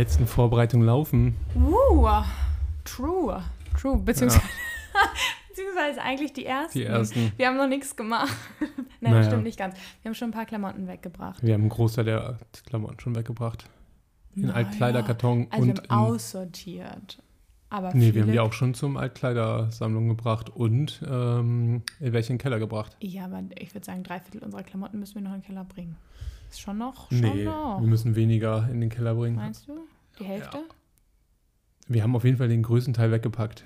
letzten Vorbereitungen laufen. Uh, true. True. Beziehungsweise, beziehungsweise eigentlich die ersten. Die ersten. Wir haben noch nichts gemacht. Nein, Naja. das stimmt nicht ganz. Wir haben schon ein paar Klamotten weggebracht. Wir haben einen Großteil der Klamotten schon weggebracht. In Naja. Altkleiderkarton Also wir und haben in, aussortiert. Aber Nee, wir haben die auch schon zum Altkleidersammlung gebracht und ähm, in welchen Keller gebracht. Ja, aber ich würde sagen, drei Viertel unserer Klamotten müssen wir noch in den Keller bringen. Ist schon noch? Schon Nee, noch. wir müssen weniger in den Keller bringen. Meinst du? Die Hälfte? Wir haben auf jeden Fall den größten Teil weggepackt.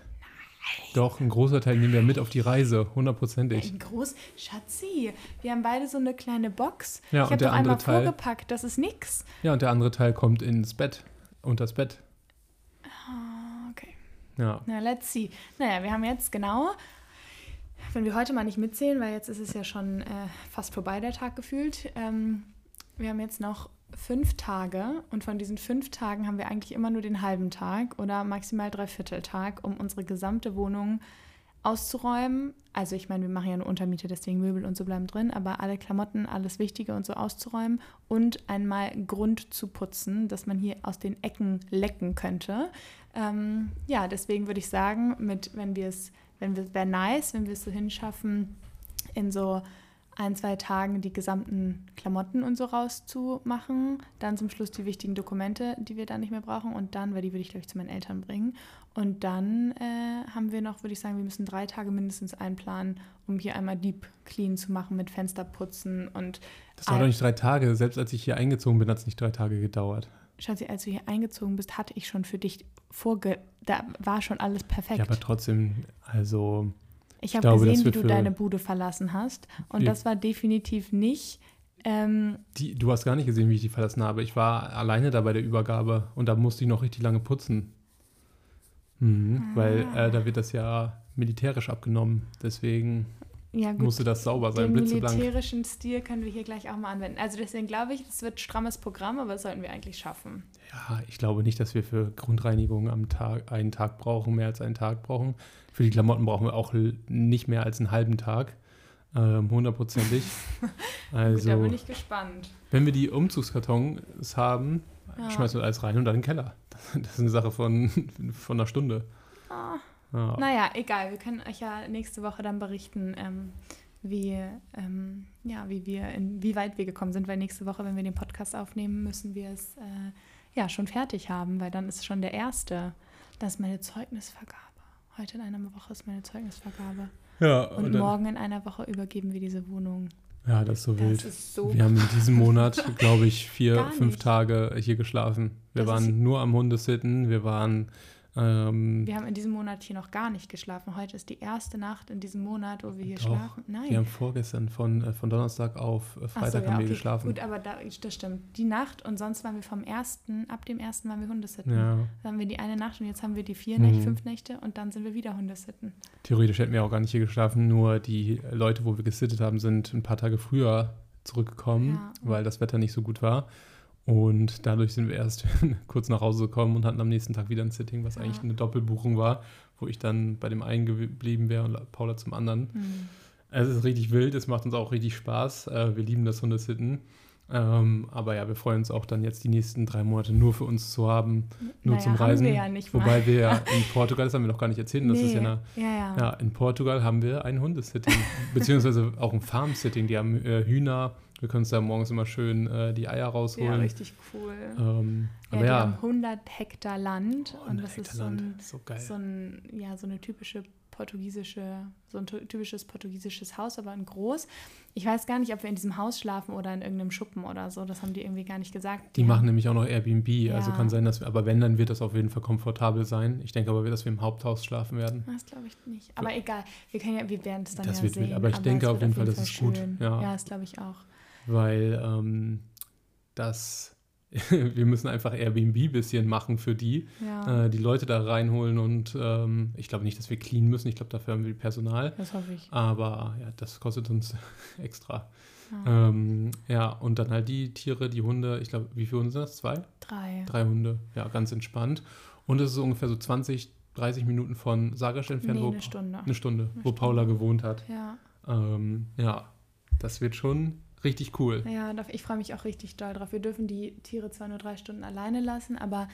Doch, ein großer Teil nehmen wir mit auf die Reise, hundertprozentig. Ein groß, Schatzi, wir haben beide so eine kleine Box. Ja, ich habe doch einmal Teil- vorgepackt, das ist nix. Ja, und der andere Teil kommt ins Bett, unter das Bett. Ah, okay. Ja, Na, let's see. Naja, wir haben jetzt genau, wenn wir heute mal nicht mitzählen, weil jetzt ist es ja schon äh, fast vorbei, der Tag gefühlt. Ähm, wir haben jetzt noch fünf Tage und von diesen fünf Tagen haben wir eigentlich immer nur den halben Tag oder maximal dreiviertel Tag, um unsere gesamte Wohnung auszuräumen. Also ich meine, wir machen ja eine Untermiete, deswegen Möbel und so bleiben drin, aber alle Klamotten, alles Wichtige und so auszuräumen und einmal Grund zu putzen, dass man hier aus den Ecken lecken könnte. Ähm, ja, deswegen würde ich sagen, mit, wenn wir es, wenn wir, wäre nice, wenn wir es so hinschaffen, in so ein, zwei Tagen die gesamten Klamotten und so rauszumachen, dann zum Schluss die wichtigen Dokumente, die wir dann nicht mehr brauchen und dann, weil die würde ich, glaube ich, zu meinen Eltern bringen. Und dann äh, haben wir noch, würde ich sagen, wir müssen drei Tage mindestens einplanen, um hier einmal Deep Clean zu machen mit Fensterputzen und das dauert doch nicht drei Tage. Selbst als ich hier eingezogen bin, hat es nicht drei Tage gedauert. Schatzi, als du hier eingezogen bist, hatte ich schon für dich vorge... Da war schon alles perfekt. Ja, aber trotzdem, also ich habe gesehen, wie du deine Bude verlassen hast. Und das war definitiv nicht... Ähm, die, du hast gar nicht gesehen, wie ich die verlassen habe. Ich war alleine da bei der Übergabe und da musste ich noch richtig lange putzen. Mhm, Weil Ah. äh, da wird das ja militärisch abgenommen. Deswegen ja gut, musste das sauber sein, den militärischen Stil können wir hier gleich auch mal anwenden. Also deswegen glaube ich, es wird strammes Programm, aber das sollten wir eigentlich schaffen. Ja, ich glaube nicht, dass wir für Grundreinigung am Tag einen Tag brauchen, mehr als einen Tag brauchen. Für die Klamotten brauchen wir auch nicht mehr als einen halben Tag. Ähm, hundertprozentig. Gut, da Also, bin ich gespannt. wenn wir die Umzugskartons haben, Ja. schmeißen wir alles rein und dann in den Keller. Das, das ist eine Sache von, von einer Stunde. Ah. Ja. Naja, egal. Wir können euch ja nächste Woche dann berichten, ähm, wie, ähm, ja, wie wir, in, wie weit wir gekommen sind, weil nächste Woche, wenn wir den Podcast aufnehmen, müssen wir es äh, ja schon fertig haben, weil dann ist schon der erste. Das ist meine Zeugnisvergabe. Heute in einer Woche ist meine Zeugnisvergabe. Ja, Und, dann- morgen in einer Woche übergeben wir diese Wohnung. Ja, das ist so Das wild. ist so wir haben in diesem Monat, glaube ich, vier, fünf. Tage hier geschlafen. Wir Das waren nur am Hundesitten, wir waren ähm, Wir haben in diesem Monat hier noch gar nicht geschlafen. Heute ist die erste Nacht in diesem Monat, wo wir hier Doch, schlafen. Nein. Wir haben vorgestern von, äh, von Donnerstag auf äh, Ach so, Freitag ja, haben wir okay. geschlafen. Gut, aber da, das stimmt. Die Nacht und sonst waren wir vom ersten, ab dem ersten waren wir Hundesitten. Ja, Dann haben wir die eine Nacht und jetzt haben wir die vier Mhm. Nächte, fünf Nächte und dann sind wir wieder Hundesitten. theoretisch hätten wir auch gar nicht hier geschlafen, nur die Leute, wo wir gesittet haben, sind ein paar Tage früher zurückgekommen, Ja. weil das Wetter nicht so gut war. Und dadurch sind wir erst kurz nach Hause gekommen und hatten am nächsten Tag wieder ein Sitting, was Ja. eigentlich eine Doppelbuchung war, wo ich dann bei dem einen geblieben wäre und Paula zum anderen. Hm. Es ist richtig wild, es macht uns auch richtig Spaß. Äh, wir lieben das Hundesitten. Ähm, aber ja, wir freuen uns auch dann jetzt die nächsten drei Monate nur für uns zu haben, nur Naja, zum haben Reisen. wir ja nicht. Wobei wir ja in Portugal, das haben wir noch gar nicht erzählt, das ist ja Nee. eine, ja. ja, in Portugal haben wir ein Hundesitting, beziehungsweise auch ein Farm-Sitting. Die haben äh, Hühner, wir können uns da morgens immer schön äh, die Eier Ja, rausholen. richtig cool. ähm, ja, aber die ja, haben 100 Hektar Land und 100 das ist Hektar so ein, Land, so geil. so ein, ja, so eine typische portugiesische, so ein ty- typisches portugiesisches Haus, aber in groß. Ich weiß gar nicht, ob wir in diesem Haus schlafen oder in irgendeinem Schuppen oder so. Das haben die irgendwie gar nicht gesagt. Die haben- machen nämlich auch noch Airbnb, also Ja. kann sein, dass wir, aber wenn, dann wird das auf jeden Fall komfortabel sein. Ich denke aber, dass wir im Haupthaus schlafen werden. Das glaube ich nicht. Aber egal, wir können ja, wir werden es dann Das ja wird sehen. aber ich denke es auf jeden Fall, das ist gut. Ja. ja das glaube ich auch. Weil ähm, das wir müssen einfach Airbnb ein bisschen machen für die, Ja, äh, die Leute da reinholen und ähm, ich glaube nicht, dass wir clean müssen. Ich glaube, dafür haben wir Personal. das hoffe ich. Aber ja, das kostet uns extra. Ja. Ähm, ja, und dann halt die Tiere, die Hunde. Ich glaube, wie viele Hunde sind das? Zwei? Drei. Drei Hunde. Ja, ganz entspannt. Und es ist ungefähr so 20, 30 Minuten von Sagerst entfernt, Nee, wo eine Stunde. eine Stunde, Eine wo Stunde. Paula gewohnt hat. Ja. Ähm, ja, das wird schon richtig cool. Ja, ich freue mich auch richtig doll drauf. Wir dürfen die Tiere zwar nur drei Stunden alleine lassen, aber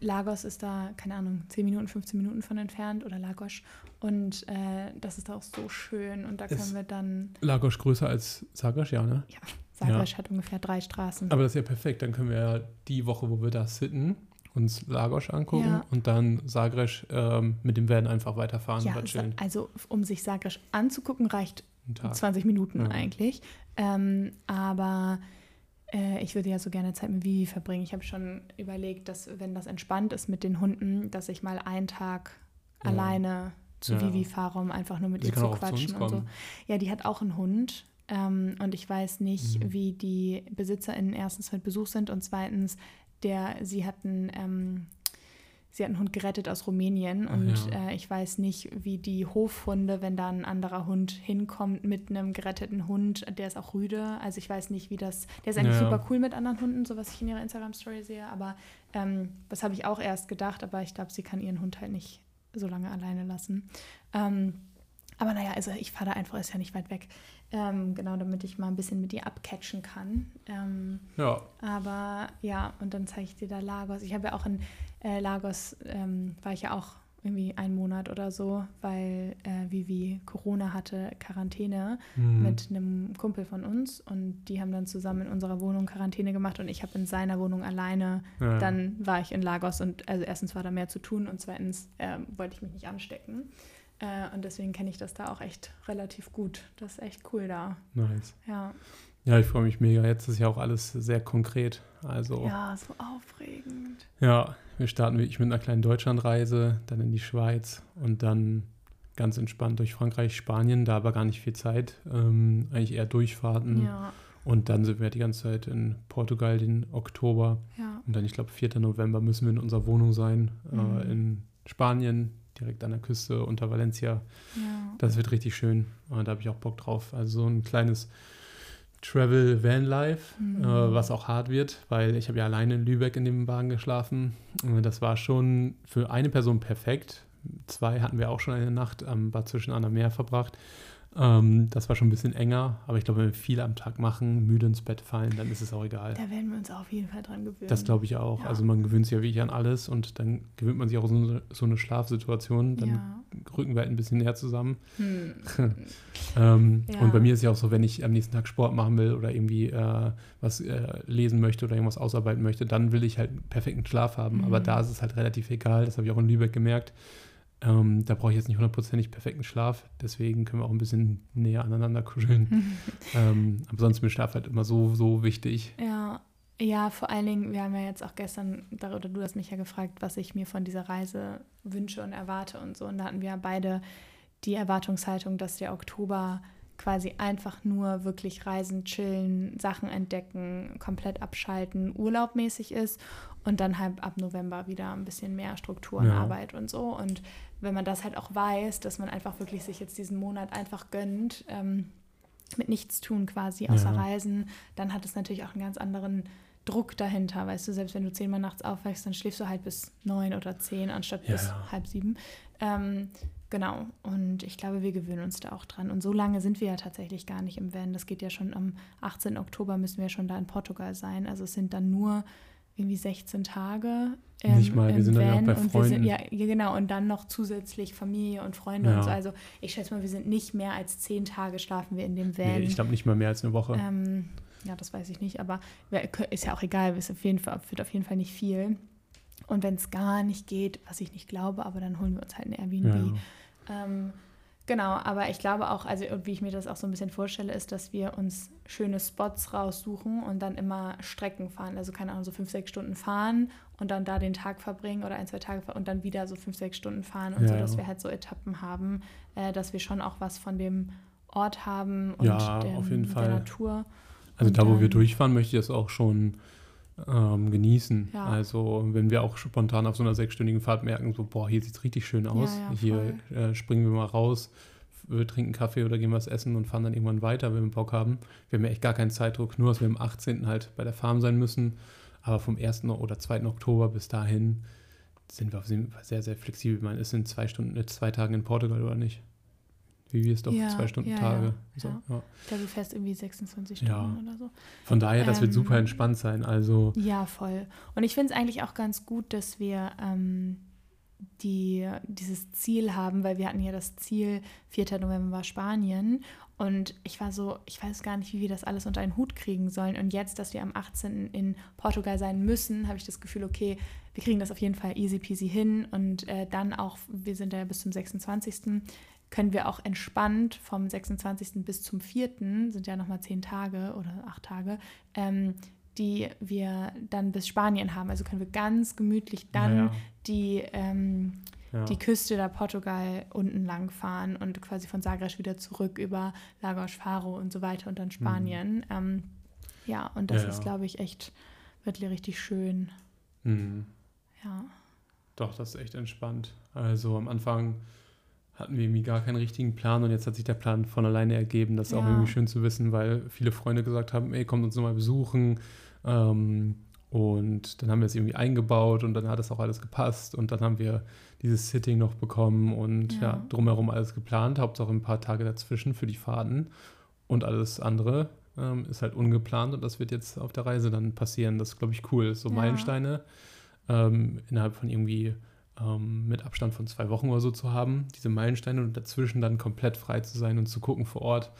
Lagos ist da, keine Ahnung, 10 Minuten, 15 Minuten von entfernt oder Lagos. Und äh, das ist auch so schön. Und da können ist wir dann. Lagos größer als Sagres, ja, ne? Ja, Sagres ja. hat ungefähr drei Straßen. Aber das ist ja perfekt. Dann können wir ja die Woche, wo wir da sitten, uns Lagos angucken ja. und dann Sagres ähm, mit dem Van einfach weiterfahren ja, und chillen. Also, um sich Sagres anzugucken, reicht 20 Minuten ja. eigentlich. Ähm, aber äh, ich würde ja so gerne Zeit mit Vivi verbringen. Ich habe schon überlegt, dass, wenn das entspannt ist mit den Hunden, dass ich mal einen Tag ja. alleine zu ja. Vivi fahre, um einfach nur mit Sie ihr zu quatschen zu und so. Ja, die hat auch einen Hund. Ähm, und ich weiß nicht, mhm. wie die BesitzerInnen erstens mit Besuch sind und zweitens, der, sie hatten ähm, sie hat einen Hund gerettet aus Rumänien und ja. äh, ich weiß nicht, wie die Hofhunde, wenn da ein anderer Hund hinkommt mit einem geretteten Hund, der ist auch rüde. Also ich weiß nicht, wie das. Der ist eigentlich ja. super cool mit anderen Hunden, so was ich in ihrer Instagram-Story sehe. Aber ähm, das habe ich auch erst gedacht, aber ich glaube, sie kann ihren Hund halt nicht so lange alleine lassen. Ähm, aber naja, also ich fahre da einfach, ist ja nicht weit weg. Ähm, genau, damit ich mal ein bisschen mit ihr abcatchen kann. Ähm, ja. Aber ja, und dann zeige ich dir da Lagos. Ich habe ja auch in äh, Lagos, ähm, war ich ja auch irgendwie einen Monat oder so, weil äh, Vivi Corona hatte, Quarantäne mhm. mit einem Kumpel von uns und die haben dann zusammen in unserer Wohnung Quarantäne gemacht und ich habe in seiner Wohnung alleine, ja. dann war ich in Lagos und also erstens war da mehr zu tun und zweitens äh, wollte ich mich nicht anstecken. Äh, und deswegen kenne ich das da auch echt relativ gut. Das ist echt cool da. Nice. Ja. Ja, ich freue mich mega. Jetzt ist ja auch alles sehr konkret. Also, ja, so aufregend. Ja, wir starten wirklich mit einer kleinen Deutschlandreise, dann in die Schweiz und dann ganz entspannt durch Frankreich, Spanien. Da aber gar nicht viel Zeit. Ähm, eigentlich eher Durchfahrten. Ja. Und dann sind wir die ganze Zeit in Portugal den Oktober. Ja. Und dann, ich glaube, 4. November müssen wir in unserer Wohnung sein. Äh, mhm. Äh, in Spanien, direkt an der Küste unter Valencia. Ja. Das wird richtig schön. Und da habe ich auch Bock drauf. Also so ein kleines Travel Van Life, mhm. äh, was auch hart wird, weil ich habe ja alleine in Lübeck in dem Wagen geschlafen. Das war schon für eine Person perfekt. Zwei hatten wir auch schon eine Nacht am Bad zwischen Anna Meer verbracht. Ähm, das war schon ein bisschen enger, aber ich glaube, wenn wir viel am Tag machen, müde ins Bett fallen, dann ist es auch egal. Da werden wir uns auf jeden Fall dran gewöhnen. Das glaube ich auch. Ja. Also man gewöhnt sich ja wirklich an alles und dann gewöhnt man sich auch so, so eine Schlafsituation. Dann ja. rücken wir halt ein bisschen näher zusammen. Hm. ähm, ja. Und bei mir ist ja auch so, wenn ich am nächsten Tag Sport machen will oder irgendwie äh, was äh, lesen möchte oder irgendwas ausarbeiten möchte, dann will ich halt einen perfekten Schlaf haben. Mhm. Aber da ist es halt relativ egal. Das habe ich auch in Lübeck gemerkt ähm, da brauche ich jetzt nicht hundertprozentig perfekten Schlaf, deswegen können wir auch ein bisschen näher aneinander kuscheln. ähm, aber sonst ist mir Schlaf halt immer so, so wichtig. Ja, ja, vor allen Dingen, wir haben ja jetzt auch gestern, oder du hast mich ja gefragt, was ich mir von dieser Reise wünsche und erwarte und so. Und da hatten wir beide die Erwartungshaltung, dass der Oktober quasi einfach nur wirklich reisen, chillen, Sachen entdecken, komplett abschalten, urlaubmäßig ist und dann halt ab November wieder ein bisschen mehr Struktur und ja. Arbeit und so. Und wenn man das halt auch weiß, dass man einfach wirklich sich jetzt diesen Monat einfach gönnt, ähm, mit nichts tun quasi, außer ja. Reisen, dann hat es natürlich auch einen ganz anderen Druck dahinter, weißt du, selbst wenn du zehnmal nachts aufwächst, dann schläfst du halt bis neun oder zehn anstatt ja. bis halb sieben. Ähm, genau, und ich glaube, wir gewöhnen uns da auch dran. Und so lange sind wir ja tatsächlich gar nicht im Van. Das geht ja schon am 18. Oktober müssen wir schon da in Portugal sein. Also es sind dann nur irgendwie 16 Tage. Ähm, Nicht mal, wir sind Van dann ja auch bei Freunden. Sind, ja, genau, und dann noch zusätzlich Familie und Freunde ja. und so. Also ich schätze mal, wir sind nicht mehr als 10 Tage schlafen wir in dem Van. Nee, ich glaube nicht mal mehr als eine Woche. Ähm, ja, das weiß ich nicht, aber ist ja auch egal, ist auf jeden Fall, wird auf jeden Fall nicht viel. Und wenn es gar nicht geht, was ich nicht glaube, aber dann holen wir uns halt eine Airbnb. Ja. Ähm, Genau, aber ich glaube auch, also wie ich mir das auch so ein bisschen vorstelle, ist, dass wir uns schöne Spots raussuchen und dann immer Strecken fahren. Also keine Ahnung, so fünf, sechs Stunden fahren und dann da den Tag verbringen oder ein, zwei Tage fahren und dann wieder so fünf, sechs Stunden fahren und ja, so, dass ja. wir halt so Etappen haben, äh, dass wir schon auch was von dem Ort haben und ja, dem, auf jeden der Fall. Natur. Also und da, wo wir durchfahren, möchte ich das auch schon ähm, genießen. Ja. Also wenn wir auch spontan auf so einer sechsstündigen Fahrt merken, so, boah, hier sieht es richtig schön aus, ja, ja, hier äh, springen wir mal raus, wir trinken Kaffee oder gehen was essen und fahren dann irgendwann weiter, wenn wir Bock haben. Wir haben ja echt gar keinen Zeitdruck, nur dass wir am 18. halt bei der Farm sein müssen. Aber vom 1. oder 2. Oktober bis dahin sind wir sehr, sehr flexibel. Man ist in zwei Stunden, in zwei Tagen in Portugal oder nicht? Wie wir es doch ja, zwei Stunden ja, Tage. Ja, so, ja. Ich glaube, du fährst irgendwie 26 Stunden oder so. Von daher, das ähm, wird super entspannt sein. Also ja, voll. Und ich finde es eigentlich auch ganz gut, dass wir ähm, die, dieses Ziel haben, weil wir hatten ja das Ziel, 4. November Spanien. Und ich war so, ich weiß gar nicht, wie wir das alles unter einen Hut kriegen sollen. Und jetzt, dass wir am 18. in Portugal sein müssen, habe ich das Gefühl, okay, wir kriegen das auf jeden Fall easy peasy hin. Und äh, dann auch, wir sind ja bis zum 26 können wir auch entspannt vom 26. bis zum 4., sind ja nochmal zehn Tage oder acht Tage, ähm, die wir dann bis Spanien haben. Also können wir ganz gemütlich dann ja. die, ähm, ja. die Küste der Portugal unten lang fahren und quasi von Sagres wieder zurück über Lagos Faro und so weiter und dann Spanien. Mhm. Ähm, ja, und das ja, ist, glaube ich, echt wirklich richtig schön. Mhm. Ja. Doch, das ist echt entspannt. Also am Anfang hatten wir irgendwie gar keinen richtigen Plan und jetzt hat sich der Plan von alleine ergeben. Das ist ja. auch irgendwie schön zu wissen, weil viele Freunde gesagt haben, ey, kommt uns nochmal besuchen. Ähm, und dann haben wir es irgendwie eingebaut und dann hat es auch alles gepasst und dann haben wir dieses Sitting noch bekommen und ja, ja drumherum alles geplant, hauptsache ein paar Tage dazwischen für die Fahrten und alles andere ähm, ist halt ungeplant und das wird jetzt auf der Reise dann passieren. Das ist, glaube ich, cool. So ja. Meilensteine ähm, innerhalb von irgendwie ähm, mit Abstand von zwei Wochen oder so zu haben, diese Meilensteine und dazwischen dann komplett frei zu sein und zu gucken vor Ort,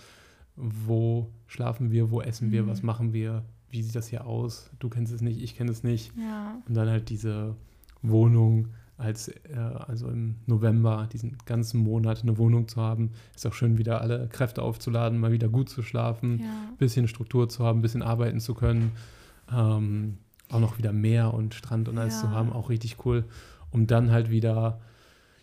wo schlafen wir, wo essen wir, mhm. was machen wir, wie sieht das hier aus? Du kennst es nicht, ich kenne es nicht. Ja. Und dann halt diese Wohnung als, äh, also im November, diesen ganzen Monat eine Wohnung zu haben, ist auch schön, wieder alle Kräfte aufzuladen, mal wieder gut zu schlafen, ja. bisschen Struktur zu haben, bisschen arbeiten zu können. Ähm, auch noch wieder Meer und Strand und alles ja. zu haben, auch richtig cool um dann halt wieder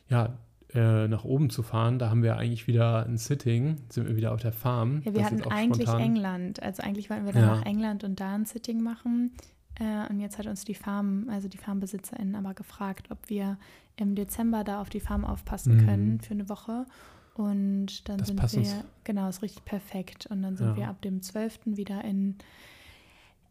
ja, äh, nach oben zu fahren. Da haben wir eigentlich wieder ein Sitting, sind wir wieder auf der Farm. Ja, wir das hatten eigentlich spontan. England. Also eigentlich wollten wir dann ja. nach England und da ein Sitting machen. Äh, und jetzt hat uns die Farm, also die FarmbesitzerInnen aber gefragt, ob wir im Dezember da auf die Farm aufpassen mhm. können für eine Woche. Und dann das sind wir, uns. genau, ist richtig perfekt. Und dann sind ja. wir ab dem 12. wieder in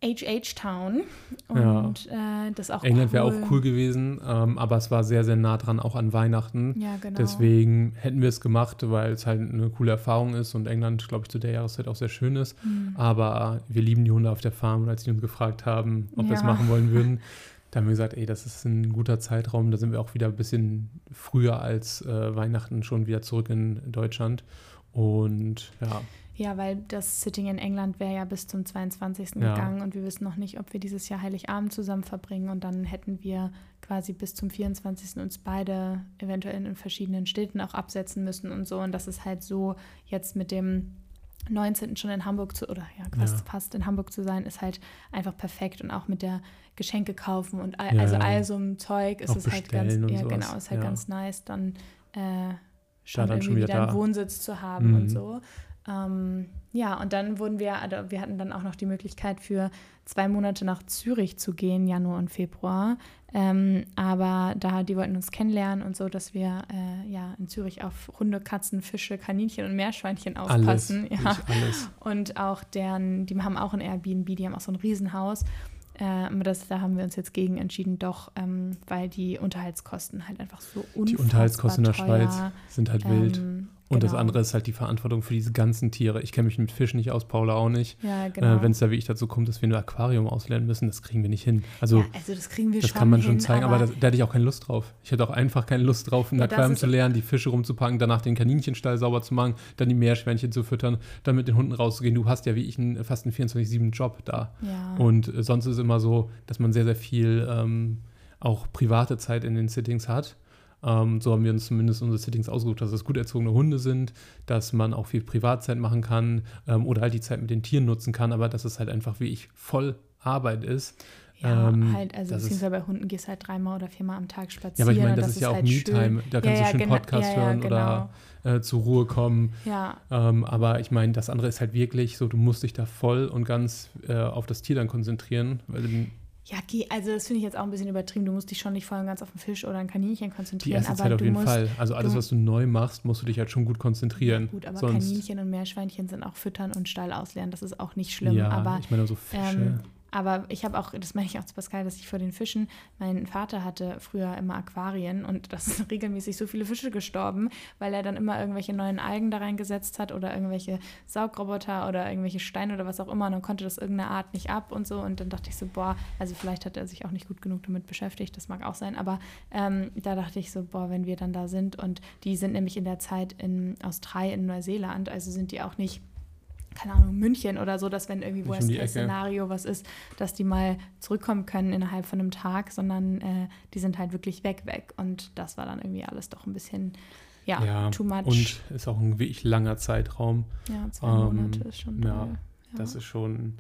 HH Town. Und ja. äh, das auch England cool. wäre auch cool gewesen, ähm, aber es war sehr, sehr nah dran, auch an Weihnachten. Ja, genau. Deswegen hätten wir es gemacht, weil es halt eine coole Erfahrung ist und England, glaube ich, zu der Jahreszeit auch sehr schön ist. Mhm. Aber wir lieben die Hunde auf der Farm und als die uns gefragt haben, ob ja. wir es machen wollen würden, da haben wir gesagt, ey, das ist ein guter Zeitraum. Da sind wir auch wieder ein bisschen früher als äh, Weihnachten schon wieder zurück in Deutschland. Und ja. Ja, weil das Sitting in England wäre ja bis zum 22. Ja. gegangen und wir wissen noch nicht, ob wir dieses Jahr Heiligabend zusammen verbringen und dann hätten wir quasi bis zum 24. uns beide eventuell in verschiedenen Städten auch absetzen müssen und so. Und das ist halt so jetzt mit dem 19. schon in Hamburg zu, oder ja, fast, ja. fast in Hamburg zu sein, ist halt einfach perfekt und auch mit der Geschenke kaufen und all, ja, also all so ein Zeug ist es halt ganz, ja, genau, ist halt ganz nice, dann äh, schon, dann irgendwie schon wieder, wieder einen Wohnsitz zu haben mhm. und so. Ähm, ja, und dann wurden wir, also wir hatten dann auch noch die Möglichkeit für zwei Monate nach Zürich zu gehen, Januar und Februar. Ähm, aber da, die wollten uns kennenlernen und so, dass wir äh, ja in Zürich auf Hunde, Katzen, Fische, Kaninchen und Meerschweinchen aufpassen. Alles, ja. alles. Und auch deren, die haben auch ein Airbnb, die haben auch so ein Riesenhaus. Äh, das, da haben wir uns jetzt gegen entschieden, doch, ähm, weil die Unterhaltskosten halt einfach so unfassbar Die Unterhaltskosten in der Schweiz sind halt wild. Und genau. das andere ist halt die Verantwortung für diese ganzen Tiere. Ich kenne mich mit Fischen nicht aus, Paula auch nicht. Ja, genau. Äh, Wenn es da wirklich dazu kommt, dass wir ein Aquarium auslernen müssen, das kriegen wir nicht hin. Also, ja, also das kriegen wir das schon kann man schon hin, zeigen, aber, aber das, da hätte ich auch keine Lust drauf. Ich hätte auch einfach keine Lust drauf, ein ja, Aquarium zu lernen, die Fische rumzupacken, danach den Kaninchenstall sauber zu machen, dann die Meerschweinchen zu füttern, dann mit den Hunden rauszugehen. Du hast ja wie ich einen, fast einen 24-7-Job da. Ja. Und äh, sonst ist es immer so, dass man sehr, sehr viel ähm, auch private Zeit in den Sittings hat ähm, so haben wir uns zumindest unsere Settings ausgesucht, dass es gut erzogene Hunde sind, dass man auch viel Privatzeit machen kann ähm, oder halt die Zeit mit den Tieren nutzen kann, aber dass es halt einfach wie ich voll Arbeit ist. Ja, ähm, halt, also beziehungsweise bei Hunden gehst du halt dreimal oder viermal am Tag spazieren. Ja, aber ich meine, das, das ist ja auch halt Me-Time. Da kannst ja, du schön Podcast ja, hören genau. oder äh, zur Ruhe kommen. Ja. Ähm, aber ich meine, das andere ist halt wirklich so, du musst dich da voll und ganz äh, auf das Tier dann konzentrieren, weil ja, okay, also das finde ich jetzt auch ein bisschen übertrieben. Du musst dich schon nicht voll und ganz auf einen Fisch oder ein Kaninchen konzentrieren. Die erste Zeit auf jeden musst, Fall. Also alles, was du neu machst, musst du dich halt schon gut konzentrieren. Ja, gut, aber Sonst, Kaninchen und Meerschweinchen sind auch füttern und Stall ausleeren. Das ist auch nicht schlimm. Ja, aber ich meine so Fische. Ähm, Aber ich habe auch, das meine ich auch zu Pascal, dass ich vor den Fischen, mein Vater hatte früher immer Aquarien und das sind regelmäßig so viele Fische gestorben, weil er dann immer irgendwelche neuen Algen da reingesetzt hat oder irgendwelche Saugroboter oder irgendwelche Steine oder was auch immer und dann konnte das irgendeine Art nicht ab und so. Und dann dachte ich so, boah, also vielleicht hat er sich auch nicht gut genug damit beschäftigt, das mag auch sein, aber ähm, da dachte ich so, boah, wenn wir dann da sind und die sind nämlich in der Zeit in Australien, in Neuseeland, also sind die auch nicht keine Ahnung, München oder so, dass wenn irgendwie Worst-Case-Szenario was ist, dass die mal zurückkommen können innerhalb von einem Tag, sondern äh, die sind halt wirklich weg, weg. Und das war dann irgendwie alles doch ein bisschen, ja, ja too much. Und ist auch ein wirklich langer Zeitraum. Ja, zwei Monate ähm, ist schon ja, ja, das ist schon...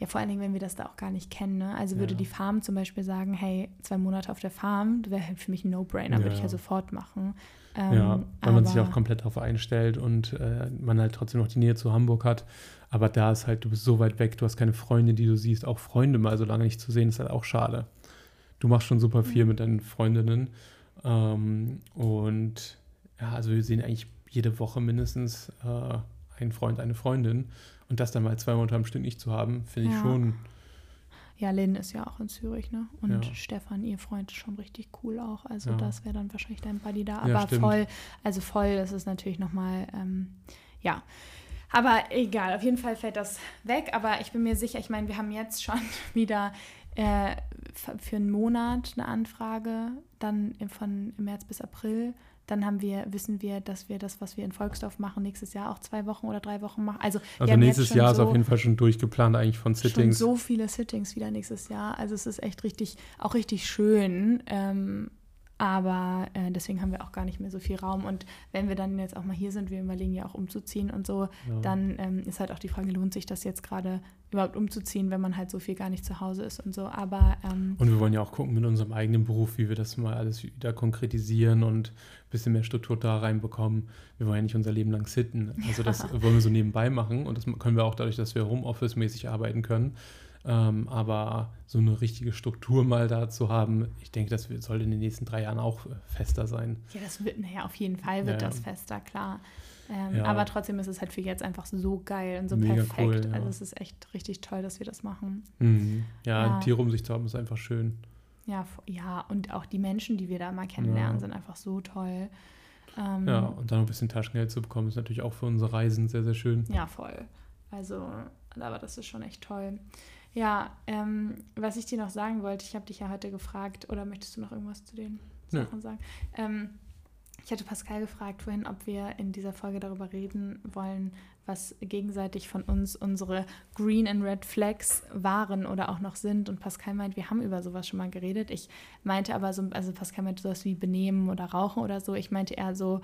Ja, vor allen Dingen, wenn wir das da auch gar nicht kennen. Ne? Also würde die Farm zum Beispiel sagen, hey, zwei Monate auf der Farm, wäre halt für mich ein No-Brainer, würde ich ja sofort machen. Ähm, ja, weil man sich auch komplett darauf einstellt und äh, man halt trotzdem noch die Nähe zu Hamburg hat. Aber da ist halt, du bist so weit weg, du hast keine Freunde, die du siehst. Auch Freunde mal so lange nicht zu sehen, ist halt auch schade. Du machst schon super viel mhm. mit deinen Freundinnen. Ähm, und ja, also wir sehen eigentlich jede Woche mindestens äh, einen Freund, eine Freundin. Und das dann mal zwei Monate am Stück nicht zu haben, finde ich ja. schon ja, Lynn ist ja auch in Zürich, ne? Und ja. Stefan, ihr Freund, ist schon richtig cool auch. Also ja. das wäre dann wahrscheinlich dein Buddy da. Aber ja, voll, also voll, das ist natürlich nochmal, ähm, ja. Aber egal, auf jeden Fall fällt das weg. Aber ich bin mir sicher, ich meine, wir haben jetzt schon wieder äh, für einen Monat eine Anfrage, dann von März bis April. Dann haben wir, wissen wir, dass wir das, was wir in Volksdorf machen, nächstes Jahr auch zwei Wochen oder drei Wochen machen. Also, also nächstes Jahr so, ist auf jeden Fall schon durchgeplant eigentlich von Sittings. Schon so viele Sittings wieder nächstes Jahr. Also es ist echt richtig, auch richtig schön. Ähm, aber äh, deswegen haben wir auch gar nicht mehr so viel Raum. Und wenn wir dann jetzt auch mal hier sind, wir überlegen ja auch umzuziehen und so, ja. dann ähm, ist halt auch die Frage, lohnt sich das jetzt gerade überhaupt umzuziehen, wenn man halt so viel gar nicht zu Hause ist und so. Aber ähm, und wir wollen ja auch gucken mit unserem eigenen Beruf, wie wir das mal alles wieder konkretisieren und ein bisschen mehr Struktur da reinbekommen. Wir wollen ja nicht unser Leben lang sitten. Also das wollen wir so nebenbei machen und das können wir auch dadurch, dass wir Homeoffice-mäßig arbeiten können. Ähm, aber so eine richtige Struktur mal da zu haben, ich denke, das soll in den nächsten drei Jahren auch fester sein. Ja, das wird, naja, auf jeden Fall wird ja. das fester, klar. Ähm, ja. Aber trotzdem ist es halt für jetzt einfach so geil und so Mega perfekt. Cool, ja. Also es ist echt richtig toll, dass wir das machen. Mhm. Ja, ja. Tiere um sich zu haben, ist einfach schön. Ja, ja, und auch die Menschen, die wir da mal kennenlernen, sind einfach so toll. Ähm, ja, und dann ein bisschen Taschengeld zu bekommen, ist natürlich auch für unsere Reisen sehr, sehr schön. Ja, voll. Also, aber das ist schon echt toll. Ja, ähm, was ich dir noch sagen wollte, ich habe dich ja heute gefragt, oder möchtest du noch irgendwas zu den. Sachen sagen? Ähm, ich hatte Pascal gefragt vorhin, ob wir in dieser Folge darüber reden wollen, was gegenseitig von uns unsere Green and Red Flags waren oder auch noch sind. Und Pascal meint, wir haben über sowas schon mal geredet. Ich meinte aber so, also Pascal meinte sowas wie Benehmen oder Rauchen oder so. Ich meinte eher so,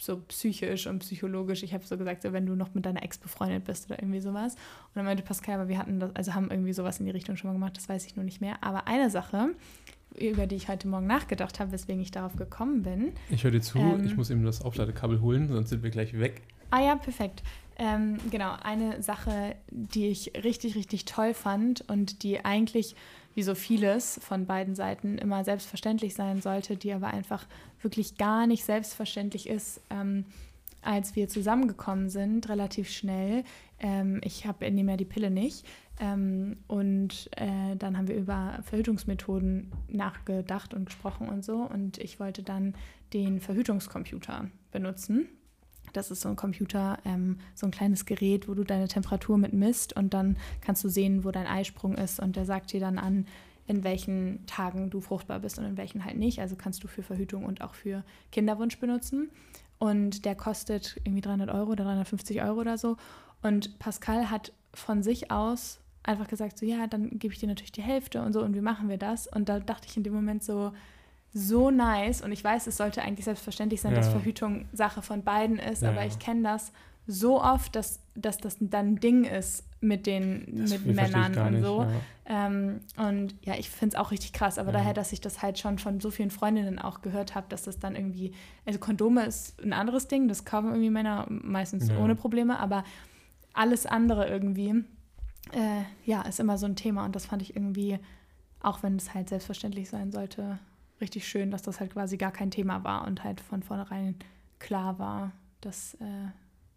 so psychisch und psychologisch. Ich habe so gesagt, so wenn du noch mit deiner Ex befreundet bist oder irgendwie sowas. Und dann meinte Pascal, aber wir hatten das, also haben irgendwie sowas in die Richtung schon mal gemacht, das weiß ich nur nicht mehr. Aber eine Sache, über die ich heute Morgen nachgedacht habe, weswegen ich darauf gekommen bin. Ich höre dir zu, ähm, ich muss eben das Aufladekabel holen, sonst sind wir gleich weg. Ah ja, perfekt. Ähm, genau, eine Sache, die ich richtig, richtig toll fand und die eigentlich wie so vieles von beiden Seiten immer selbstverständlich sein sollte, die aber einfach wirklich gar nicht selbstverständlich ist, ähm, als wir zusammengekommen sind, relativ schnell. Ähm, ich habe nehme ja die Pille nicht. Ähm, und äh, dann haben wir über Verhütungsmethoden nachgedacht und gesprochen und so. Und ich wollte dann den Verhütungscomputer benutzen. Das ist so ein Computer, ähm, so ein kleines Gerät, wo du deine Temperatur mit misst und dann kannst du sehen, wo dein Eisprung ist und der sagt dir dann an, in welchen Tagen du fruchtbar bist und in welchen halt nicht. Also kannst du für Verhütung und auch für Kinderwunsch benutzen. Und der kostet irgendwie 300 Euro oder 350 Euro oder so. Und Pascal hat von sich aus einfach gesagt, so ja, dann gebe ich dir natürlich die Hälfte und so und wie machen wir das? Und da dachte ich in dem Moment so, so nice und ich weiß, es sollte eigentlich selbstverständlich sein, ja. dass Verhütung Sache von beiden ist, ja. aber ich kenne das so oft, dass, dass das dann ein Ding ist mit den das mit Männern und nicht, so. Ja. Ähm, und ja, ich finde es auch richtig krass, aber daher, dass ich das halt schon von so vielen Freundinnen auch gehört habe, dass das dann irgendwie, also Kondome ist ein anderes Ding, das kaufen irgendwie Männer meistens ohne Probleme, aber alles andere irgendwie, äh, ja, ist immer so ein Thema und das fand ich irgendwie, auch wenn es halt selbstverständlich sein sollte, richtig schön, dass das halt quasi gar kein Thema war und halt von vornherein klar war, dass äh,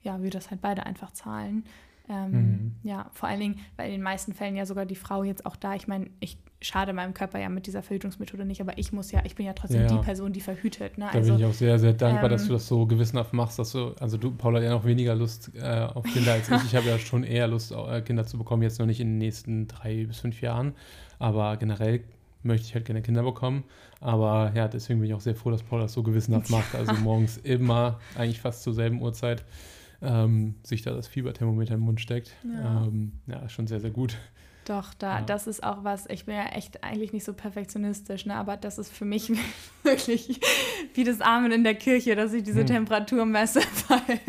ja, wir das halt beide einfach zahlen. Ähm, mhm. Ja, vor allen Dingen, weil in den meisten Fällen ja sogar die Frau jetzt auch da, ich meine, ich schade meinem Körper ja mit dieser Verhütungsmethode nicht, aber ich muss ja, ich bin ja trotzdem ja. die Person, die verhütet. Ne? Da also, bin ich auch sehr, sehr dankbar, ähm, dass du das so gewissenhaft machst, dass du, also du, Paula, hat ja noch weniger Lust äh, auf Kinder als ich. Ich habe ja schon eher Lust, äh, Kinder zu bekommen, jetzt noch nicht in den nächsten drei bis fünf Jahren, aber generell möchte ich halt gerne Kinder bekommen. Aber ja, deswegen bin ich auch sehr froh, dass Paula das so gewissenhaft macht. Also morgens immer, eigentlich fast zur selben Uhrzeit, ähm, sich da das Fieberthermometer im Mund steckt. Ja, ähm, ja schon sehr, sehr gut. Doch, da, ja. das ist auch was, ich bin ja echt eigentlich nicht so perfektionistisch, ne? aber das ist für mich wirklich wie das Amen in der Kirche, dass ich diese hm. Temperatur messe, weil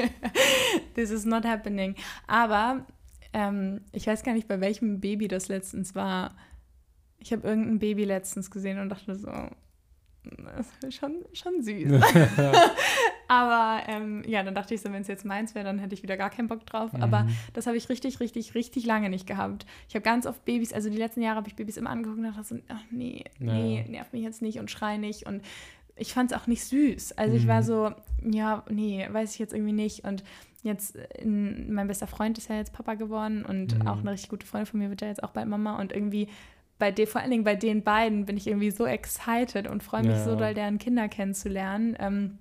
this is not happening. Aber ähm, ich weiß gar nicht, bei welchem Baby das letztens war. Ich habe irgendein Baby letztens gesehen und dachte so, schon, schon süß. Aber ähm, ja, dann dachte ich so, wenn es jetzt meins wäre, dann hätte ich wieder gar keinen Bock drauf. Mhm. Aber das habe ich richtig, richtig, richtig lange nicht gehabt. Ich habe ganz oft Babys, also die letzten Jahre habe ich Babys immer angeguckt und dachte so, ach nee, nee, nerv mich jetzt nicht und schrei nicht. Und ich fand es auch nicht süß. Also mhm. ich war mhm. so, ja, nee, weiß ich jetzt irgendwie nicht. Und jetzt, in, mein bester Freund ist ja jetzt Papa geworden und mhm. auch eine richtig gute Freundin von mir wird ja jetzt auch bald Mama. Und irgendwie bei dir, vor allen Dingen bei den beiden, bin ich irgendwie so excited und freue mich ja. so doll, deren Kinder kennenzulernen. Ähm,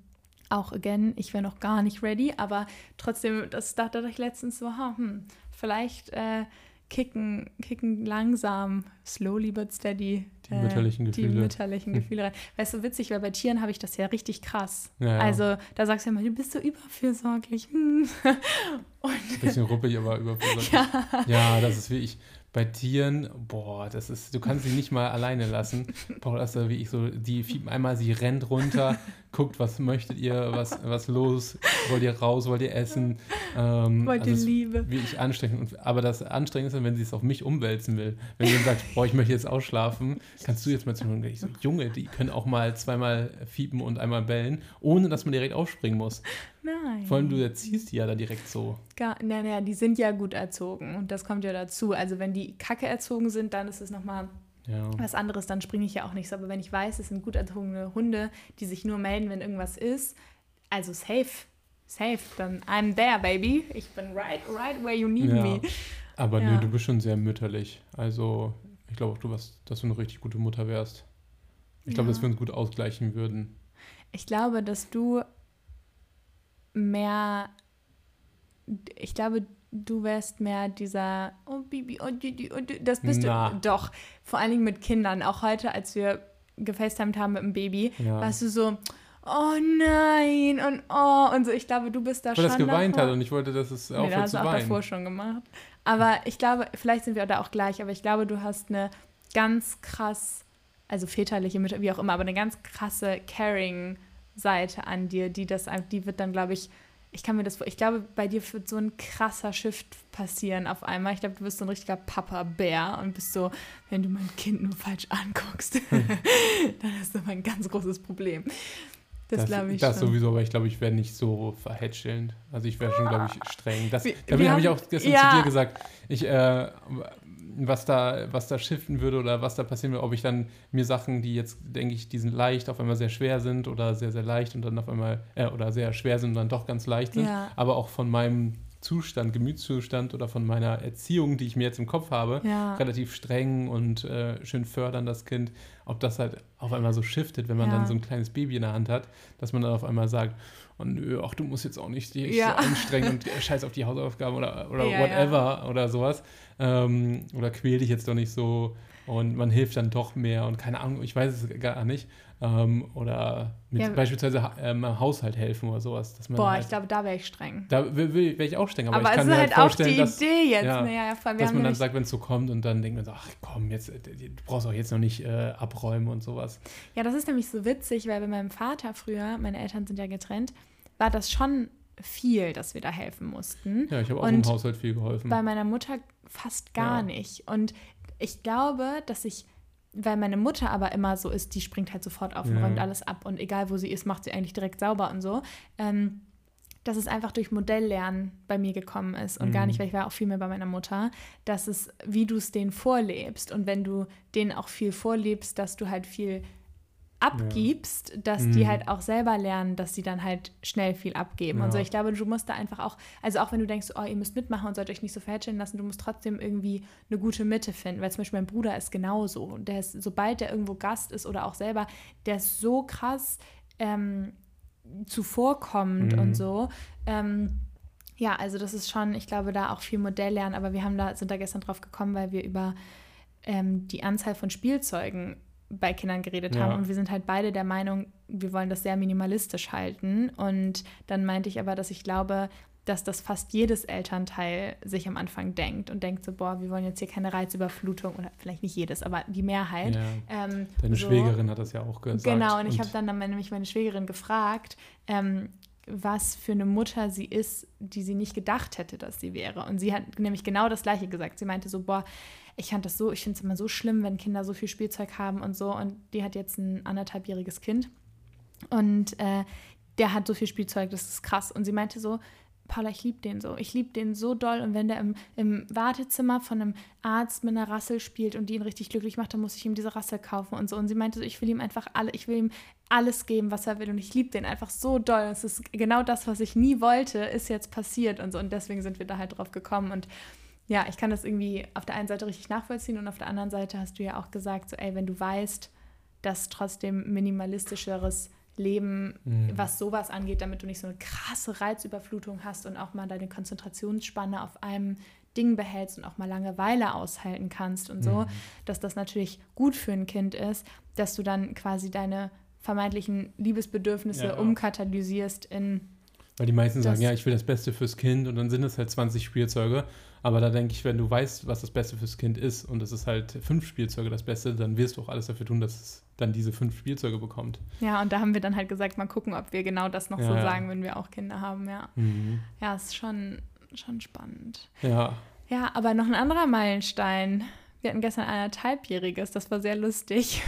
auch again, ich wäre noch gar nicht ready, aber trotzdem, das dachte ich letztens so, hm, vielleicht äh, kicken, kicken langsam, slowly but steady. Die äh, mütterlichen Gefühle. Die mütterlichen. Gefühle rein. Weißt du, witzig, weil bei Tieren habe ich das ja richtig krass. Ja, ja. Also da sagst du ja immer, du bist so überfürsorglich. Hm. Und, Bisschen ruppig, aber überfürsorglich. Ja. ja, das ist wie ich bei Tieren, boah, das ist, du kannst sie nicht mal alleine lassen. Paul da wie ich so, die fiepen einmal, sie rennt runter, guckt, was möchtet ihr, was, was los, wollt ihr raus, wollt ihr essen. Ähm, wollt ihr also Liebe. Wie ich anstrengend. aber das Anstrengend ist, wenn sie es auf mich umwälzen will. Wenn sie sagt, boah, ich möchte jetzt ausschlafen, kannst du jetzt mal zu mir ich so, Junge, die können auch mal zweimal fiepen und einmal bellen, ohne dass man direkt aufspringen muss. Nein. Vor allem du erziehst die ja da direkt so. Gar, naja, na, die sind ja gut erzogen und das kommt ja dazu. Also wenn die kacke erzogen sind, dann ist es nochmal ja. was anderes, dann springe ich ja auch nicht so. Aber wenn ich weiß, es sind gut erzogene Hunde, die sich nur melden, wenn irgendwas ist, also safe, safe, dann I'm there, baby. Ich bin right, right where you need ja. me. Aber ja. nö, du bist schon sehr mütterlich. Also ich glaube auch, du was, dass du eine richtig gute Mutter wärst. Ich glaube, dass wir uns gut ausgleichen würden. Ich glaube, dass du mehr, ich glaube, du wärst mehr dieser, oh Bibi, oh Didi, oh Didi. das bist Na. du doch. Vor allen Dingen mit Kindern. Auch heute, als wir gefacetimed haben mit dem Baby, ja. warst du so, oh nein und oh und so. Ich glaube, du bist da Weil schon. Weil das geweint davor. hat und ich wollte, dass es aufhört nee, das zu weinen. Das auch davor schon gemacht. Aber ich glaube, vielleicht sind wir da auch gleich, aber ich glaube, du hast eine ganz krass, also väterliche wie auch immer, aber eine ganz krasse Caring-Seite an dir, die das, die wird dann, glaube ich, ich kann mir das, ich glaube, bei dir wird so ein krasser Shift passieren auf einmal. Ich glaube, du bist so ein richtiger Papa-Bär und bist so, wenn du mein Kind nur falsch anguckst, dann hast du aber ein ganz großes Problem. Das, das glaube ich Das schon. sowieso, aber ich glaube, ich wäre nicht so verhätschelnd. Also ich wäre schon, glaube ich, streng. Das, damit habe ich auch gestern ja. zu dir gesagt. Ich, äh, was da, was da shiften würde oder was da passieren würde, ob ich dann mir Sachen, die jetzt, denke ich, die sind leicht, auf einmal sehr schwer sind oder sehr, sehr leicht und dann auf einmal, äh, oder sehr schwer sind und dann doch ganz leicht sind, ja. aber auch von meinem Zustand, Gemütszustand oder von meiner Erziehung, die ich mir jetzt im Kopf habe, ja. relativ streng und äh, schön fördern das Kind, ob das halt auf einmal so shiftet, wenn man ja. dann so ein kleines Baby in der Hand hat, dass man dann auf einmal sagt, oh nö, ach, du musst jetzt auch nicht dich ja. so anstrengen und scheiß auf die Hausaufgaben oder, oder whatever oder sowas. Ähm, oder quäl dich jetzt doch nicht so und man hilft dann doch mehr und keine Ahnung, ich weiß es gar nicht. Ähm, oder mit ja. beispielsweise ähm, Haushalt helfen oder sowas. Dass man Boah, halt, ich glaube, da wäre ich streng. Da wäre ich auch streng, aber, aber ich kann mir halt, halt vorstellen, dass, jetzt. Ja, ne? ja, dass man dann sagt, wenn es so kommt und dann denkt man so, ach komm, jetzt, äh, du brauchst auch jetzt noch nicht äh, abräumen und sowas. Ja, das ist nämlich so witzig, weil bei meinem Vater früher, meine Eltern sind ja getrennt, war das schon viel, dass wir da helfen mussten. Ja, ich habe auch und im Haushalt viel geholfen. Bei meiner Mutter fast gar ja. nicht. Und ich glaube, dass ich weil meine Mutter aber immer so ist, die springt halt sofort auf und ja. räumt alles ab und egal wo sie ist, macht sie eigentlich direkt sauber und so. Ähm, dass es einfach durch Modelllernen bei mir gekommen ist und mhm. gar nicht, weil ich war auch viel mehr bei meiner Mutter, dass es, wie du es denen vorlebst und wenn du denen auch viel vorlebst, dass du halt viel abgibst, dass mhm. die halt auch selber lernen, dass sie dann halt schnell viel abgeben. Ja. Und so, ich glaube, du musst da einfach auch, also auch wenn du denkst, oh, ihr müsst mitmachen und sollt euch nicht so verhätscheln lassen, du musst trotzdem irgendwie eine gute Mitte finden. Weil zum Beispiel mein Bruder ist genauso. Der ist, sobald der irgendwo Gast ist oder auch selber, der ist so krass ähm, zuvorkommend mhm. und so. Ähm, ja, also das ist schon, ich glaube, da auch viel Modell lernen, aber wir haben da, sind da gestern drauf gekommen, weil wir über ähm, die Anzahl von Spielzeugen bei Kindern geredet ja. haben. Und wir sind halt beide der Meinung, wir wollen das sehr minimalistisch halten. Und dann meinte ich aber, dass ich glaube, dass das fast jedes Elternteil sich am Anfang denkt und denkt so, boah, wir wollen jetzt hier keine Reizüberflutung oder vielleicht nicht jedes, aber die Mehrheit. Ja. Ähm, Deine so. Schwägerin hat das ja auch gesagt. Genau, und, und ich habe dann, dann nämlich meine Schwägerin gefragt, ähm, was für eine Mutter sie ist, die sie nicht gedacht hätte, dass sie wäre. Und sie hat nämlich genau das Gleiche gesagt. Sie meinte so, boah, ich fand das so, ich finde es immer so schlimm, wenn Kinder so viel Spielzeug haben und so. Und die hat jetzt ein anderthalbjähriges Kind. Und äh, der hat so viel Spielzeug, das ist krass. Und sie meinte so, Paula, ich liebe den so. Ich liebe den so doll. Und wenn der im, im Wartezimmer von einem Arzt mit einer Rassel spielt und die ihn richtig glücklich macht, dann muss ich ihm diese Rassel kaufen und so. Und sie meinte so, ich will ihm einfach alle, ich will ihm alles geben, was er will. Und ich liebe den einfach so doll. Es ist genau das, was ich nie wollte, ist jetzt passiert und so. Und deswegen sind wir da halt drauf gekommen. Und ja, ich kann das irgendwie auf der einen Seite richtig nachvollziehen und auf der anderen Seite hast du ja auch gesagt, so, ey, wenn du weißt, dass trotzdem minimalistischeres Leben, mhm. was sowas angeht, damit du nicht so eine krasse Reizüberflutung hast und auch mal deine Konzentrationsspanne auf einem Ding behältst und auch mal Langeweile aushalten kannst und so, mhm. dass das natürlich gut für ein Kind ist, dass du dann quasi deine vermeintlichen Liebesbedürfnisse ja, ja. umkatalysierst in weil die meisten sagen, ja, ich will das Beste fürs Kind und dann sind es halt 20 Spielzeuge. Aber da denke ich, wenn du weißt, was das Beste fürs Kind ist und es ist halt fünf Spielzeuge das Beste, dann wirst du auch alles dafür tun, dass es dann diese fünf Spielzeuge bekommt. Ja, und da haben wir dann halt gesagt, mal gucken, ob wir genau das noch ja, so sagen, wenn wir auch Kinder haben, ja. Mhm. Ja, ist schon, schon spannend. Ja. Ja, aber noch ein anderer Meilenstein wir hatten gestern anderthalbjähriges, das war sehr lustig.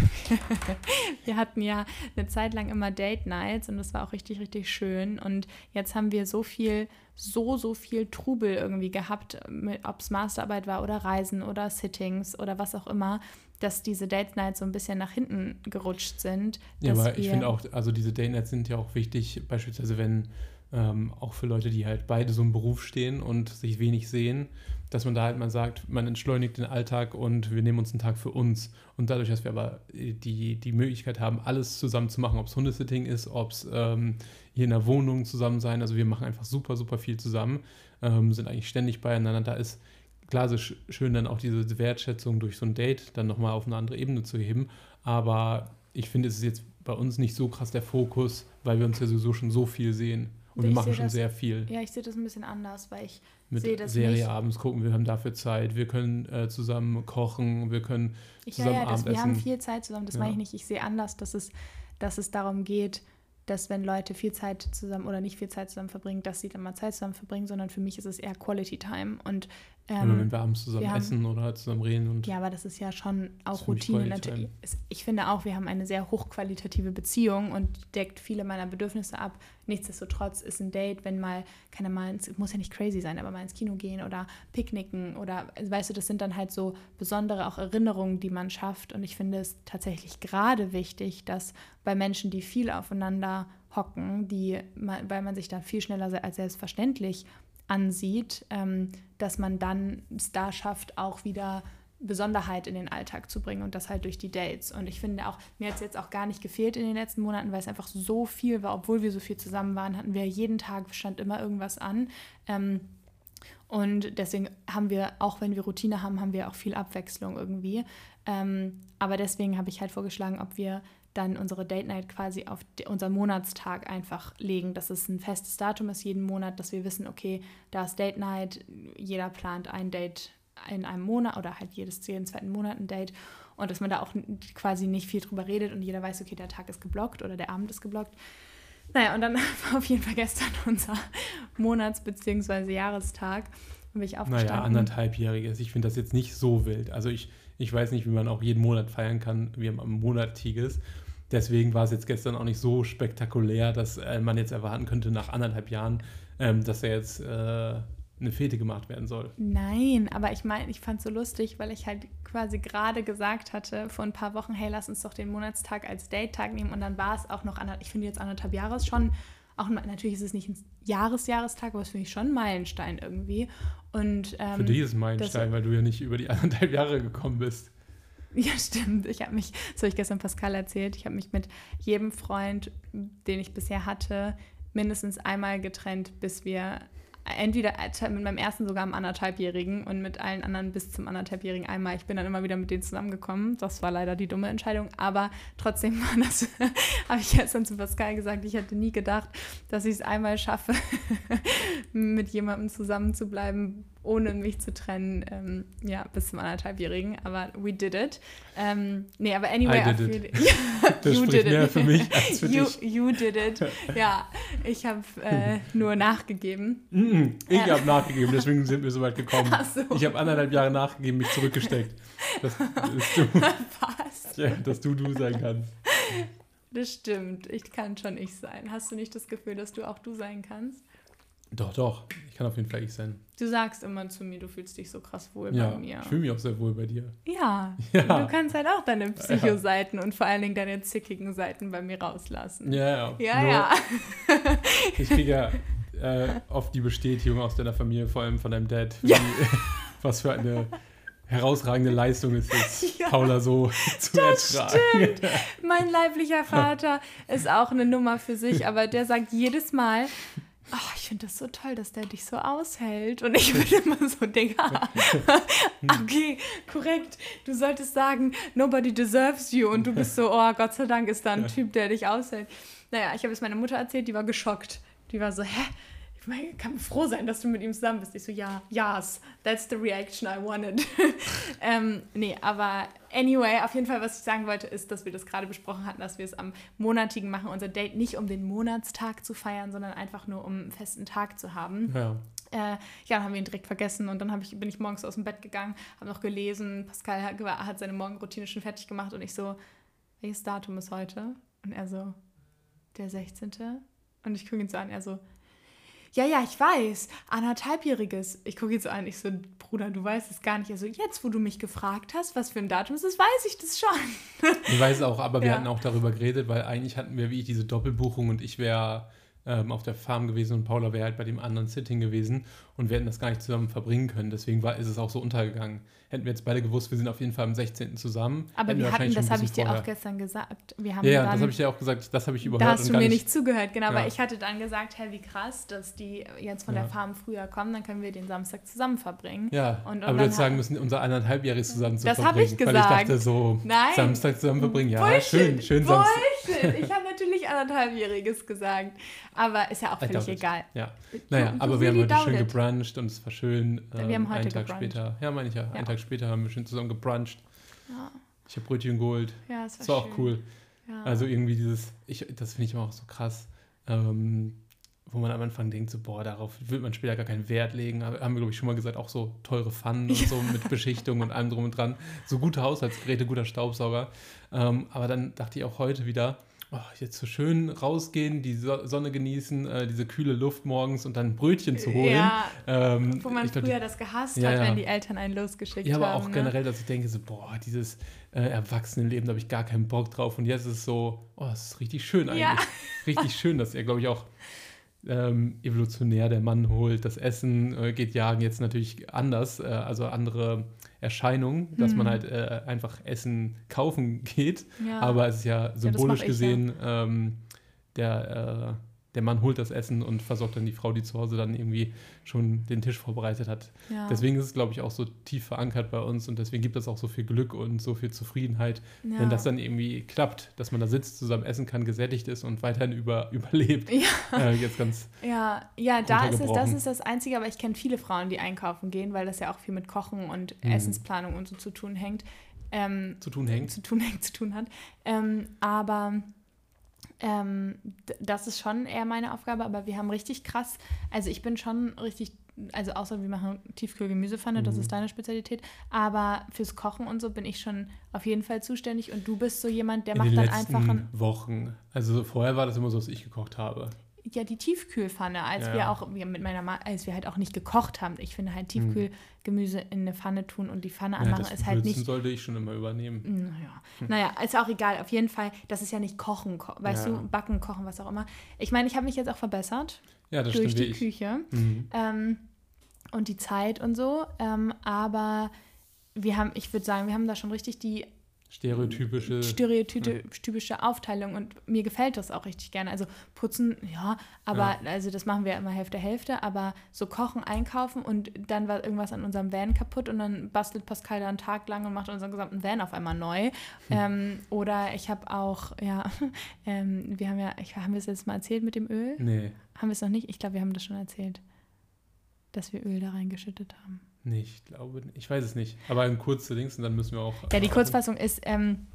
wir hatten ja eine Zeit lang immer Date Nights und das war auch richtig, richtig schön. Und jetzt haben wir so viel, so, so viel Trubel irgendwie gehabt, ob es Masterarbeit war oder Reisen oder Sittings oder was auch immer, dass diese Date Nights so ein bisschen nach hinten gerutscht sind. Ja, aber ich finde auch, also diese Date Nights sind ja auch wichtig, beispielsweise wenn ähm, auch für Leute, die halt beide so im Beruf stehen und sich wenig sehen, dass man da halt mal sagt, man entschleunigt den Alltag und wir nehmen uns einen Tag für uns. Und dadurch, dass wir aber die, die Möglichkeit haben, alles zusammen zu machen, ob es Hundesitting ist, ob es ähm, hier in der Wohnung zusammen sein, also wir machen einfach super, super viel zusammen, ähm, sind eigentlich ständig beieinander. Da ist klar so schön dann auch diese Wertschätzung durch so ein Date dann nochmal auf eine andere Ebene zu heben, aber ich finde, es ist jetzt bei uns nicht so krass der Fokus, weil wir uns ja sowieso schon so viel sehen. Und ich wir machen schon das, sehr viel. Ja, ich sehe das ein bisschen anders, weil ich mit sehe das Serie nicht. abends gucken, wir haben dafür Zeit, wir können äh, zusammen kochen, wir können zusammen ja, ja, das, Wir haben viel Zeit zusammen, das ja. meine ich nicht. Ich sehe anders, dass es, dass es darum geht, dass wenn Leute viel Zeit zusammen oder nicht viel Zeit zusammen verbringen, dass sie dann mal Zeit zusammen verbringen, sondern für mich ist es eher Quality Time. Und ähm, oder wenn wir abends zusammen wir essen haben, oder zusammen reden. Und ja, aber das ist ja schon auch Routine natürlich. Ich finde auch, wir haben eine sehr hochqualitative Beziehung und deckt viele meiner Bedürfnisse ab. Nichtsdestotrotz ist ein Date, wenn mal, kann mal, ins, muss ja nicht crazy sein, aber mal ins Kino gehen oder picknicken oder, weißt du, das sind dann halt so besondere auch Erinnerungen, die man schafft. Und ich finde es tatsächlich gerade wichtig, dass bei Menschen, die viel aufeinander hocken, die, weil man sich da viel schneller als selbstverständlich ansieht, ähm, dass man dann es da schafft, auch wieder Besonderheit in den Alltag zu bringen und das halt durch die Dates. Und ich finde auch, mir hat es jetzt auch gar nicht gefehlt in den letzten Monaten, weil es einfach so viel war, obwohl wir so viel zusammen waren, hatten wir jeden Tag, stand immer irgendwas an. Ähm, und deswegen haben wir, auch wenn wir Routine haben, haben wir auch viel Abwechslung irgendwie. Ähm, aber deswegen habe ich halt vorgeschlagen, ob wir dann unsere Date Night quasi auf unseren Monatstag einfach legen, dass es ein festes Datum ist jeden Monat, dass wir wissen, okay, da ist Date Night, jeder plant ein Date in einem Monat oder halt jedes jeden zweiten Monat ein Date und dass man da auch quasi nicht viel drüber redet und jeder weiß, okay, der Tag ist geblockt oder der Abend ist geblockt. Naja, und dann war auf jeden Fall gestern unser Monats- bzw. Jahrestag. Bin ich aufgestanden. Naja, anderthalbjähriges. Ich finde das jetzt nicht so wild. Also ich, ich weiß nicht, wie man auch jeden Monat feiern kann, wie am Monatiges. Deswegen war es jetzt gestern auch nicht so spektakulär, dass äh, man jetzt erwarten könnte nach anderthalb Jahren, ähm, dass er jetzt äh, eine Fete gemacht werden soll. Nein, aber ich meine, ich fand es so lustig, weil ich halt quasi gerade gesagt hatte vor ein paar Wochen, hey, lass uns doch den Monatstag als Date-Tag nehmen und dann war es auch noch, ich finde jetzt anderthalb Jahre ist schon, auch natürlich ist es nicht ein Jahresjahrestag, aber es finde ich schon ein Meilenstein irgendwie. Und, ähm, Für dich ist es ein Meilenstein, weil du ja nicht über die anderthalb Jahre gekommen bist. Ja, stimmt. Ich habe mich, das habe ich gestern Pascal erzählt, ich habe mich mit jedem Freund, den ich bisher hatte, mindestens einmal getrennt, bis wir entweder mit meinem ersten sogar am anderthalbjährigen und mit allen anderen bis zum anderthalbjährigen einmal. Ich bin dann immer wieder mit denen zusammengekommen. Das war leider die dumme Entscheidung, aber trotzdem war das, habe ich gestern zu Pascal gesagt, ich hätte nie gedacht, dass ich es einmal schaffe, mit jemandem zusammen zu bleiben, ohne mich zu trennen, ähm, ja, bis zum anderthalbjährigen. Aber we did it. Ähm, nee, aber anyway, I did it. das you did mehr it. für mich als für you, dich. You did it. Ja, ich habe äh, nur nachgegeben. ich äh. habe nachgegeben, deswegen sind wir so weit gekommen. So. Ich habe anderthalb Jahre nachgegeben, mich zurückgesteckt. Dass, dass, du, Was? Ja, dass du du sein kannst. Das stimmt. Ich kann schon ich sein. Hast du nicht das Gefühl, dass du auch du sein kannst? Doch, doch. Ich kann auf jeden Fall ich sein. Du sagst immer zu mir, du fühlst dich so krass wohl ja, bei mir. Ich fühle mich auch sehr wohl bei dir. Ja. ja. Du kannst halt auch deine Psycho-Seiten ja. und vor allen Dingen deine zickigen Seiten bei mir rauslassen. Ja, ja. Ja, ja. ich kriege ja äh, oft die Bestätigung aus deiner Familie, vor allem von deinem Dad, wie, was für eine herausragende Leistung ist es, ja, Paula so zu das ertragen. Stimmt. Mein leiblicher Vater ist auch eine Nummer für sich, aber der sagt jedes Mal, oh, ich finde das so toll, dass der dich so aushält. Und ich würde immer so denken, okay, korrekt, du solltest sagen, nobody deserves you. Und du bist so, oh, Gott sei Dank ist da ein Typ, der dich aushält. Naja, ich habe es meiner Mutter erzählt, die war geschockt. Die war so, hä? Ich kann froh sein, dass du mit ihm zusammen bist. Ich so, ja, yes, that's the reaction I wanted. ähm, nee, aber anyway, auf jeden Fall, was ich sagen wollte, ist, dass wir das gerade besprochen hatten, dass wir es am Monatigen machen, unser Date nicht um den Monatstag zu feiern, sondern einfach nur um einen festen Tag zu haben. Ja. Äh, ja, dann haben wir ihn direkt vergessen und dann ich, bin ich morgens aus dem Bett gegangen, habe noch gelesen, Pascal hat, hat seine Morgenroutine schon fertig gemacht und ich so, welches Datum ist heute? Und er so, der 16. Und ich gucke ihn so an, er so, ja, ja, ich weiß, anderthalbjähriges. Ich gucke jetzt so an, ich so, Bruder, du weißt es gar nicht. Also jetzt, wo du mich gefragt hast, was für ein Datum es ist, weiß ich das schon. ich weiß auch, aber wir ja. hatten auch darüber geredet, weil eigentlich hatten wir wie ich diese Doppelbuchung und ich wäre ähm, auf der Farm gewesen und Paula wäre halt bei dem anderen Sitting gewesen und wir hätten das gar nicht zusammen verbringen können. Deswegen war, ist es auch so untergegangen. Hätten wir jetzt beide gewusst, wir sind auf jeden Fall am 16. zusammen. Aber wir hatten, das habe ich dir auch gestern gesagt. Wir haben ja, ja das habe ich dir auch gesagt, das habe ich überhört. Da hast du mir nicht zugehört, genau, ja. weil ich hatte dann gesagt, hey, wie krass, dass die jetzt von ja. der Farm früher kommen, dann können wir den Samstag zusammen verbringen. Ja, und, und aber du hättest sagen müssen, unser anderthalbjähriges zusammen zu das verbringen. Das habe ich gesagt. Weil ich dachte so, Nein. Samstag zusammen verbringen, ja, Bullshit. schön, schön Samstag. Bullshit. Ich habe natürlich anderthalbjähriges gesagt, aber ist ja auch völlig egal. Ja, naja, aber wir haben heute schön gebruncht und es war schön. Ähm, wir haben heute einen Tag gebruncht. später, ja, meine ich ja, ja, einen Tag später haben wir schön zusammen gebruncht. Ja. Ich habe Brötchen geholt. Ja, das war, das war auch cool. Ja. Also irgendwie dieses, ich, das finde ich immer auch so krass, ähm, wo man am Anfang denkt, so, boah, darauf wird man später gar keinen Wert legen. Haben wir, glaube ich, schon mal gesagt, auch so teure Pfannen und so mit Beschichtung und allem drum und dran. So gute Haushaltsgeräte, guter Staubsauger. Ähm, aber dann dachte ich auch heute wieder, oh, jetzt so schön rausgehen, die Sonne genießen, äh, diese kühle Luft morgens und dann Brötchen zu holen. Ja, ähm, wo man früher glaub, das gehasst ja, hat, wenn die Eltern einen losgeschickt haben. Ja, aber auch ne? generell, dass ich denke so, boah, dieses äh, Erwachsenenleben, da habe ich gar keinen Bock drauf. Und jetzt ist es so, oh, das ist richtig schön eigentlich. Richtig schön, dass er, glaube ich, auch ähm, evolutionär der Mann holt. Das Essen äh, geht jagen jetzt natürlich anders, äh, also andere Erscheinung, dass hm. man halt äh, einfach Essen kaufen geht. Ja. Aber es ist ja symbolisch ja, gesehen. Ähm, der äh, der Mann holt das Essen und versorgt dann die Frau, die zu Hause dann irgendwie schon den Tisch vorbereitet hat. Ja. Deswegen ist es, glaube ich, auch so tief verankert bei uns und deswegen gibt es auch so viel Glück und so viel Zufriedenheit, ja. wenn das dann irgendwie klappt, dass man da sitzt, zusammen essen kann, gesättigt ist und weiterhin über, überlebt. Ja, äh, jetzt ganz ja, ja da ist es, das ist das Einzige, aber ich kenne viele Frauen, die einkaufen gehen, weil das ja auch viel mit Kochen und mhm. Essensplanung und so zu tun hängt. Ähm, zu tun hängt. Zu tun hängt, zu tun hat. Ähm, aber ähm, das ist schon eher meine Aufgabe, aber wir haben richtig krass, also ich bin schon richtig, also außer wir machen Tiefkühlgemüsepfanne, mhm. das ist deine Spezialität, aber fürs Kochen und so bin ich schon auf jeden Fall zuständig und du bist so jemand, der In macht den dann letzten einfach ein Wochen. Also vorher war das immer so, dass ich gekocht habe. Ja die Tiefkühlpfanne, als ja. wir auch mit meiner Ma als wir halt auch nicht gekocht haben. Ich finde halt hm. Tiefkühlgemüse in eine Pfanne tun und die Pfanne anmachen ja, ist halt nicht. sollte ich schon immer übernehmen. Naja. Hm. naja, ist auch egal. Auf jeden Fall, das ist ja nicht kochen, ko weißt ja. du, backen, kochen, was auch immer. Ich meine, ich habe mich jetzt auch verbessert. Ja, das durch stimmt. die Küche. Mhm. Ähm, und die Zeit und so. Ähm, aber wir haben, ich würde sagen, wir haben da schon richtig die stereotypische stereotypische ja. Aufteilung und mir gefällt das auch richtig gerne. Also putzen, ja, aber ja. also das machen wir immer Hälfte Hälfte, aber so kochen, einkaufen und dann war irgendwas an unserem Van kaputt und dann bastelt Pascal da einen Tag lang und macht unseren gesamten Van auf einmal neu. Hm. Ähm, oder ich habe auch, ja, ähm, wir haben ja, ich, haben wir es jetzt mal erzählt mit dem Öl? Nee. Haben wir es noch nicht? Ich glaube, wir haben das schon erzählt, dass wir Öl da reingeschüttet haben. Nee, ich glaube, ich weiß es nicht. Aber ein kurzer Dings und dann müssen wir auch. Ja, die Kurzfassung ist, ähm,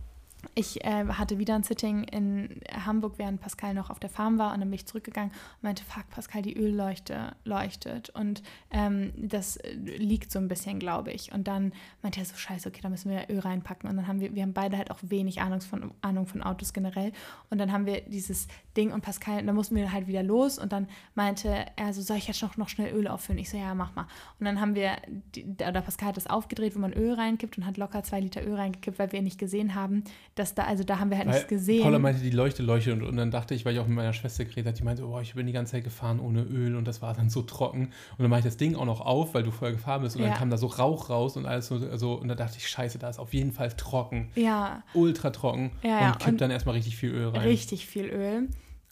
ich äh, hatte wieder ein Sitting in Hamburg, während Pascal noch auf der Farm war und dann bin ich zurückgegangen und meinte, fuck, Pascal, die Ölleuchte leuchtet und ähm, das äh, liegt so ein bisschen, glaube ich. Und dann meinte er so, scheiße, okay, da müssen wir Öl reinpacken und dann haben wir, wir haben beide halt auch wenig Ahnung von, Ahnung von Autos generell und dann haben wir dieses Ding und Pascal, dann mussten wir halt wieder los und dann meinte er so, soll ich jetzt noch, noch schnell Öl auffüllen? Ich so, ja, mach mal. Und dann haben wir, die, oder Pascal hat das aufgedreht, wo man Öl reinkippt und hat locker zwei Liter Öl reingekippt, weil wir nicht gesehen haben, dass da, also da haben wir halt weil nichts gesehen. Paula meinte, die Leuchte leuchtet und, und dann dachte ich, weil ich auch mit meiner Schwester geredet habe, die meinte, oh, ich bin die ganze Zeit gefahren ohne Öl und das war dann so trocken. Und dann mache ich das Ding auch noch auf, weil du vorher gefahren bist und ja. dann kam da so Rauch raus und alles so, so, und da dachte ich, scheiße, da ist auf jeden Fall trocken. Ja. Ultra trocken. Ja, und kippt dann erstmal richtig viel Öl rein. Richtig viel Öl.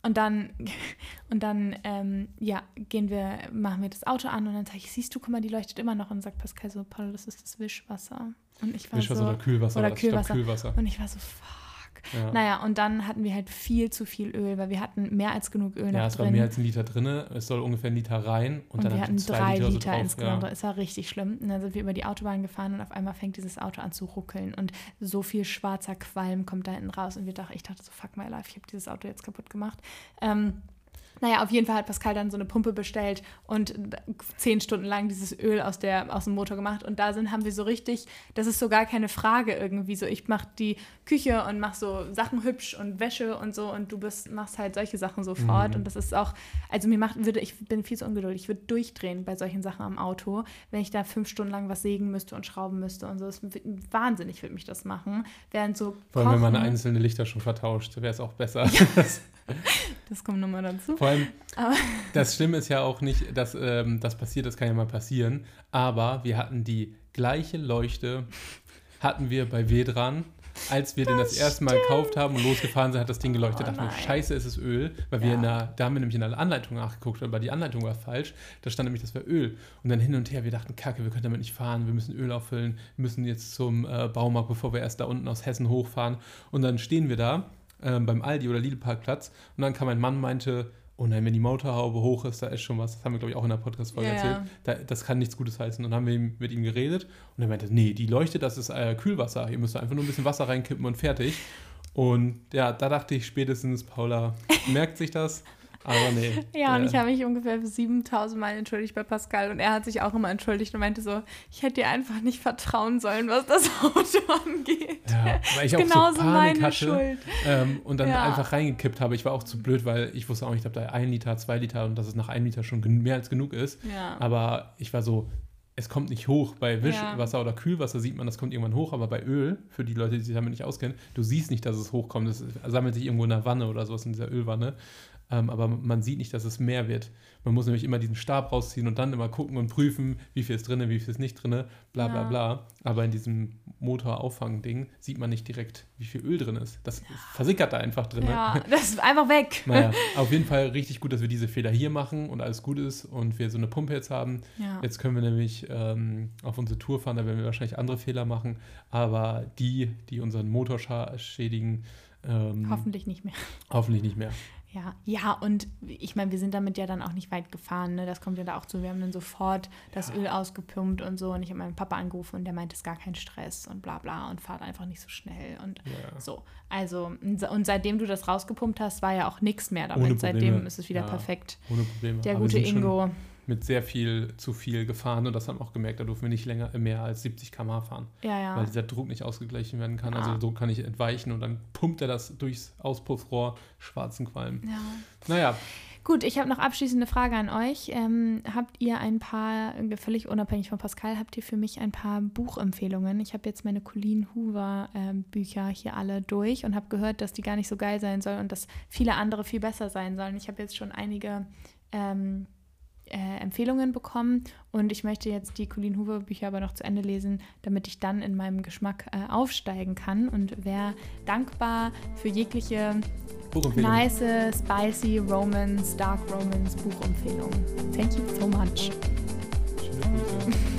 Und dann, und dann ähm, ja, gehen wir, machen wir das Auto an und dann sage ich, siehst du, guck mal, die leuchtet immer noch. Und sagt Pascal so, Paul, das ist das Wischwasser. Und ich war Wischwasser so, oder Kühlwasser. Oder Kühlwasser. Kühlwasser. Und ich war so, fuck. Ja. Naja, und dann hatten wir halt viel zu viel Öl, weil wir hatten mehr als genug Öl ja, es war mehr als ein Liter drin. Es soll ungefähr ein Liter rein. Und, und dann wir hatten drei Liter, Liter so insgesamt. Ja. Es war richtig schlimm. Und dann sind wir über die Autobahn gefahren und auf einmal fängt dieses Auto an zu ruckeln. Und so viel schwarzer Qualm kommt da hinten raus. Und wir dachten, ich dachte so, fuck my life, ich habe dieses Auto jetzt kaputt gemacht. Ähm, naja, auf jeden Fall hat Pascal dann so eine Pumpe bestellt und zehn Stunden lang dieses Öl aus, der, aus dem Motor gemacht. Und da sind, haben wir so richtig, das ist so gar keine Frage irgendwie so. Ich mache die Küche und mache so Sachen hübsch und Wäsche und so und du bist, machst halt solche Sachen sofort. Mhm. Und das ist auch, also mir macht, würde, ich bin viel zu ungeduldig. Ich würde durchdrehen bei solchen Sachen am Auto, wenn ich da fünf Stunden lang was sägen müsste und schrauben müsste und so. Das wahnsinnig würde mich das machen. Während so. Vor allem, wenn man einzelne Lichter schon vertauscht, wäre es auch besser. Ja. Das kommt nochmal dazu. Vor allem, aber das Schlimme ist ja auch nicht, dass ähm, das passiert, das kann ja mal passieren. Aber wir hatten die gleiche Leuchte, hatten wir bei Vedran. Als wir das den das erste Mal gekauft haben und losgefahren sind, hat das Ding geleuchtet. Oh, dachten wir, scheiße, ist es Öl. Weil ja. wir in der, da haben wir nämlich in der Anleitung nachgeguckt, aber die Anleitung war falsch. Da stand nämlich, das wäre Öl. Und dann hin und her, wir dachten, kacke, wir können damit nicht fahren, wir müssen Öl auffüllen, wir müssen jetzt zum äh, Baumarkt, bevor wir erst da unten aus Hessen hochfahren. Und dann stehen wir da ähm, beim Aldi oder Lidl-Parkplatz. Und dann kam ein Mann meinte, oh nein, wenn die Motorhaube hoch ist, da ist schon was. Das haben wir, glaube ich, auch in der Podcast-Folge ja, erzählt. Da, das kann nichts Gutes heißen. Und dann haben wir mit ihm geredet und er meinte, nee, die Leuchte, das ist äh, Kühlwasser. Ihr müsst einfach nur ein bisschen Wasser reinkippen und fertig. Und ja, da dachte ich spätestens, Paula merkt sich das. Aber nee. ja, und ich habe mich ungefähr 7000 Mal entschuldigt bei Pascal und er hat sich auch immer entschuldigt und meinte so, ich hätte dir einfach nicht vertrauen sollen, was das Auto angeht. Ja, weil ich auch Genauso so Panik hatte ähm, und dann ja. einfach reingekippt habe. Ich war auch zu blöd, weil ich wusste auch nicht, ob da ein Liter, zwei Liter und dass es nach einem Liter schon mehr als genug ist. Ja. Aber ich war so, es kommt nicht hoch. Bei Wischwasser ja. oder Kühlwasser sieht man, das kommt irgendwann hoch, aber bei Öl, für die Leute, die sich damit nicht auskennen, du siehst nicht, dass es hochkommt. Es sammelt sich irgendwo in der Wanne oder sowas in dieser Ölwanne. Ähm, aber man sieht nicht, dass es mehr wird. Man muss nämlich immer diesen Stab rausziehen und dann immer gucken und prüfen, wie viel ist drin, wie viel ist nicht drin, bla bla ja. bla. Aber in diesem Motorauffang-Ding sieht man nicht direkt, wie viel Öl drin ist. Das ja. versickert da einfach drin. Ja, das ist einfach weg. Naja, auf jeden Fall richtig gut, dass wir diese Fehler hier machen und alles gut ist und wir so eine Pumpe jetzt haben. Ja. Jetzt können wir nämlich ähm, auf unsere Tour fahren, da werden wir wahrscheinlich andere Fehler machen. Aber die, die unseren Motor schädigen, ähm, hoffentlich nicht mehr. Hoffentlich nicht mehr. Ja, ja, und ich meine, wir sind damit ja dann auch nicht weit gefahren. Ne? Das kommt ja da auch zu. Wir haben dann sofort das ja. Öl ausgepumpt und so. Und ich habe meinen Papa angerufen und der meint, es ist gar kein Stress und bla bla und fahrt einfach nicht so schnell und ja. so. Also, und seitdem du das rausgepumpt hast, war ja auch nichts mehr damit. Seitdem ist es wieder ja, perfekt. Ohne Probleme. Der Aber gute Ingo mit sehr viel zu viel gefahren und das haben wir auch gemerkt, da durften wir nicht länger mehr als 70 km/h fahren. Ja, ja. Weil dieser Druck nicht ausgeglichen werden kann. Ja. Also der Druck kann nicht entweichen und dann pumpt er das durchs Auspuffrohr schwarzen Qualm. Ja. Naja. Gut, ich habe noch abschließende Frage an euch. Ähm, habt ihr ein paar, völlig unabhängig von Pascal, habt ihr für mich ein paar Buchempfehlungen? Ich habe jetzt meine Colleen Hoover äh, Bücher hier alle durch und habe gehört, dass die gar nicht so geil sein sollen und dass viele andere viel besser sein sollen. Ich habe jetzt schon einige ähm, äh, Empfehlungen bekommen und ich möchte jetzt die Colleen Hoover Bücher aber noch zu Ende lesen, damit ich dann in meinem Geschmack äh, aufsteigen kann und wäre dankbar für jegliche nice, spicy Romance, Dark Romance Buchempfehlungen. Thank you so much. Schöne Grüße.